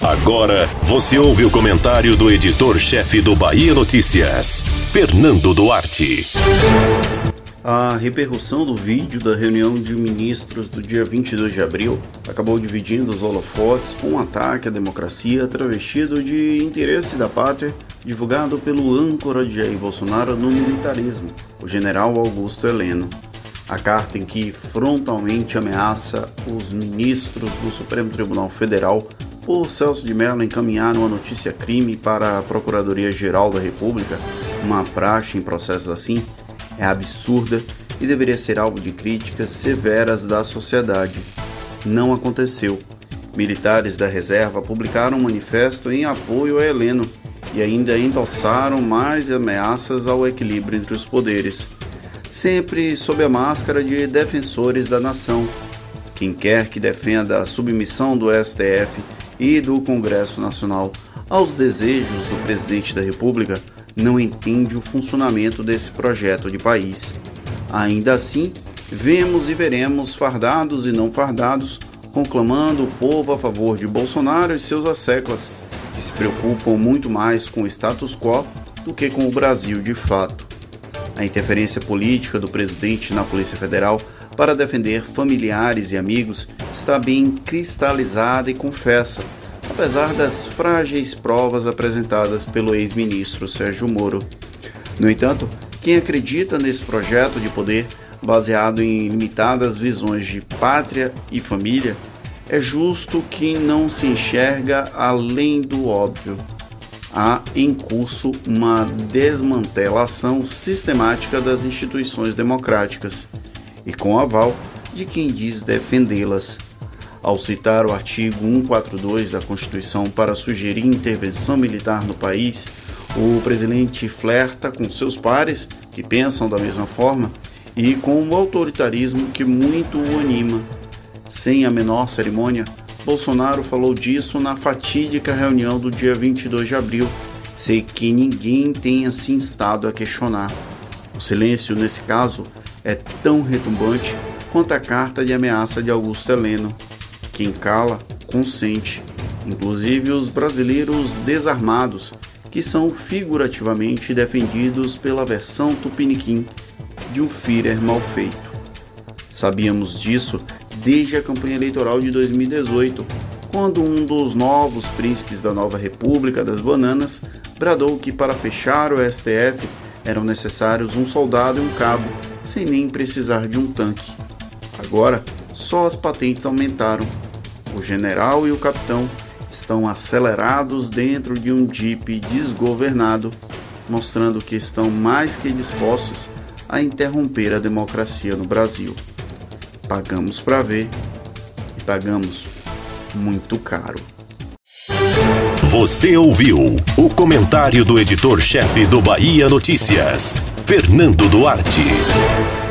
Agora você ouve o comentário do editor-chefe do Bahia Notícias, Fernando Duarte. A repercussão do vídeo da reunião de ministros do dia 22 de abril acabou dividindo os holofotes com um ataque à democracia travestido de interesse da pátria, divulgado pelo âncora de Jair Bolsonaro no militarismo, o general Augusto Heleno. A carta em que frontalmente ameaça os ministros do Supremo Tribunal Federal por Celso de Mello encaminhar uma notícia crime para a Procuradoria-Geral da República, uma praxe em processos assim, é absurda e deveria ser alvo de críticas severas da sociedade. Não aconteceu. Militares da reserva publicaram um manifesto em apoio a Heleno e ainda endossaram mais ameaças ao equilíbrio entre os poderes, sempre sob a máscara de defensores da nação. Quem quer que defenda a submissão do STF e do Congresso Nacional aos desejos do presidente da República não entende o funcionamento desse projeto de país. Ainda assim, vemos e veremos fardados e não fardados conclamando o povo a favor de Bolsonaro e seus asseclas, que se preocupam muito mais com o status quo do que com o Brasil de fato. A interferência política do presidente na Polícia Federal para defender familiares e amigos está bem cristalizada e confessa apesar das frágeis provas apresentadas pelo ex-ministro Sérgio Moro. No entanto, quem acredita nesse projeto de poder baseado em limitadas visões de pátria e família é justo que não se enxerga além do óbvio. Há em curso uma desmantelação sistemática das instituições democráticas e com aval de quem diz defendê-las. Ao citar o artigo 142 da Constituição para sugerir intervenção militar no país, o presidente flerta com seus pares, que pensam da mesma forma, e com o autoritarismo que muito o anima. Sem a menor cerimônia, Bolsonaro falou disso na fatídica reunião do dia 22 de abril, sem que ninguém tenha se instado a questionar. O silêncio, nesse caso, é tão retumbante quanto a carta de ameaça de Augusto Heleno. Quem cala, consente, inclusive os brasileiros desarmados, que são figurativamente defendidos pela versão tupiniquim de um Führer mal feito. Sabíamos disso desde a campanha eleitoral de 2018, quando um dos novos príncipes da nova República das Bananas bradou que para fechar o STF eram necessários um soldado e um cabo, sem nem precisar de um tanque. Agora, só as patentes aumentaram. O general e o capitão estão acelerados dentro de um jeep desgovernado, mostrando que estão mais que dispostos a interromper a democracia no Brasil. Pagamos para ver e pagamos muito caro. Você ouviu o comentário do editor-chefe do Bahia Notícias, Fernando Duarte.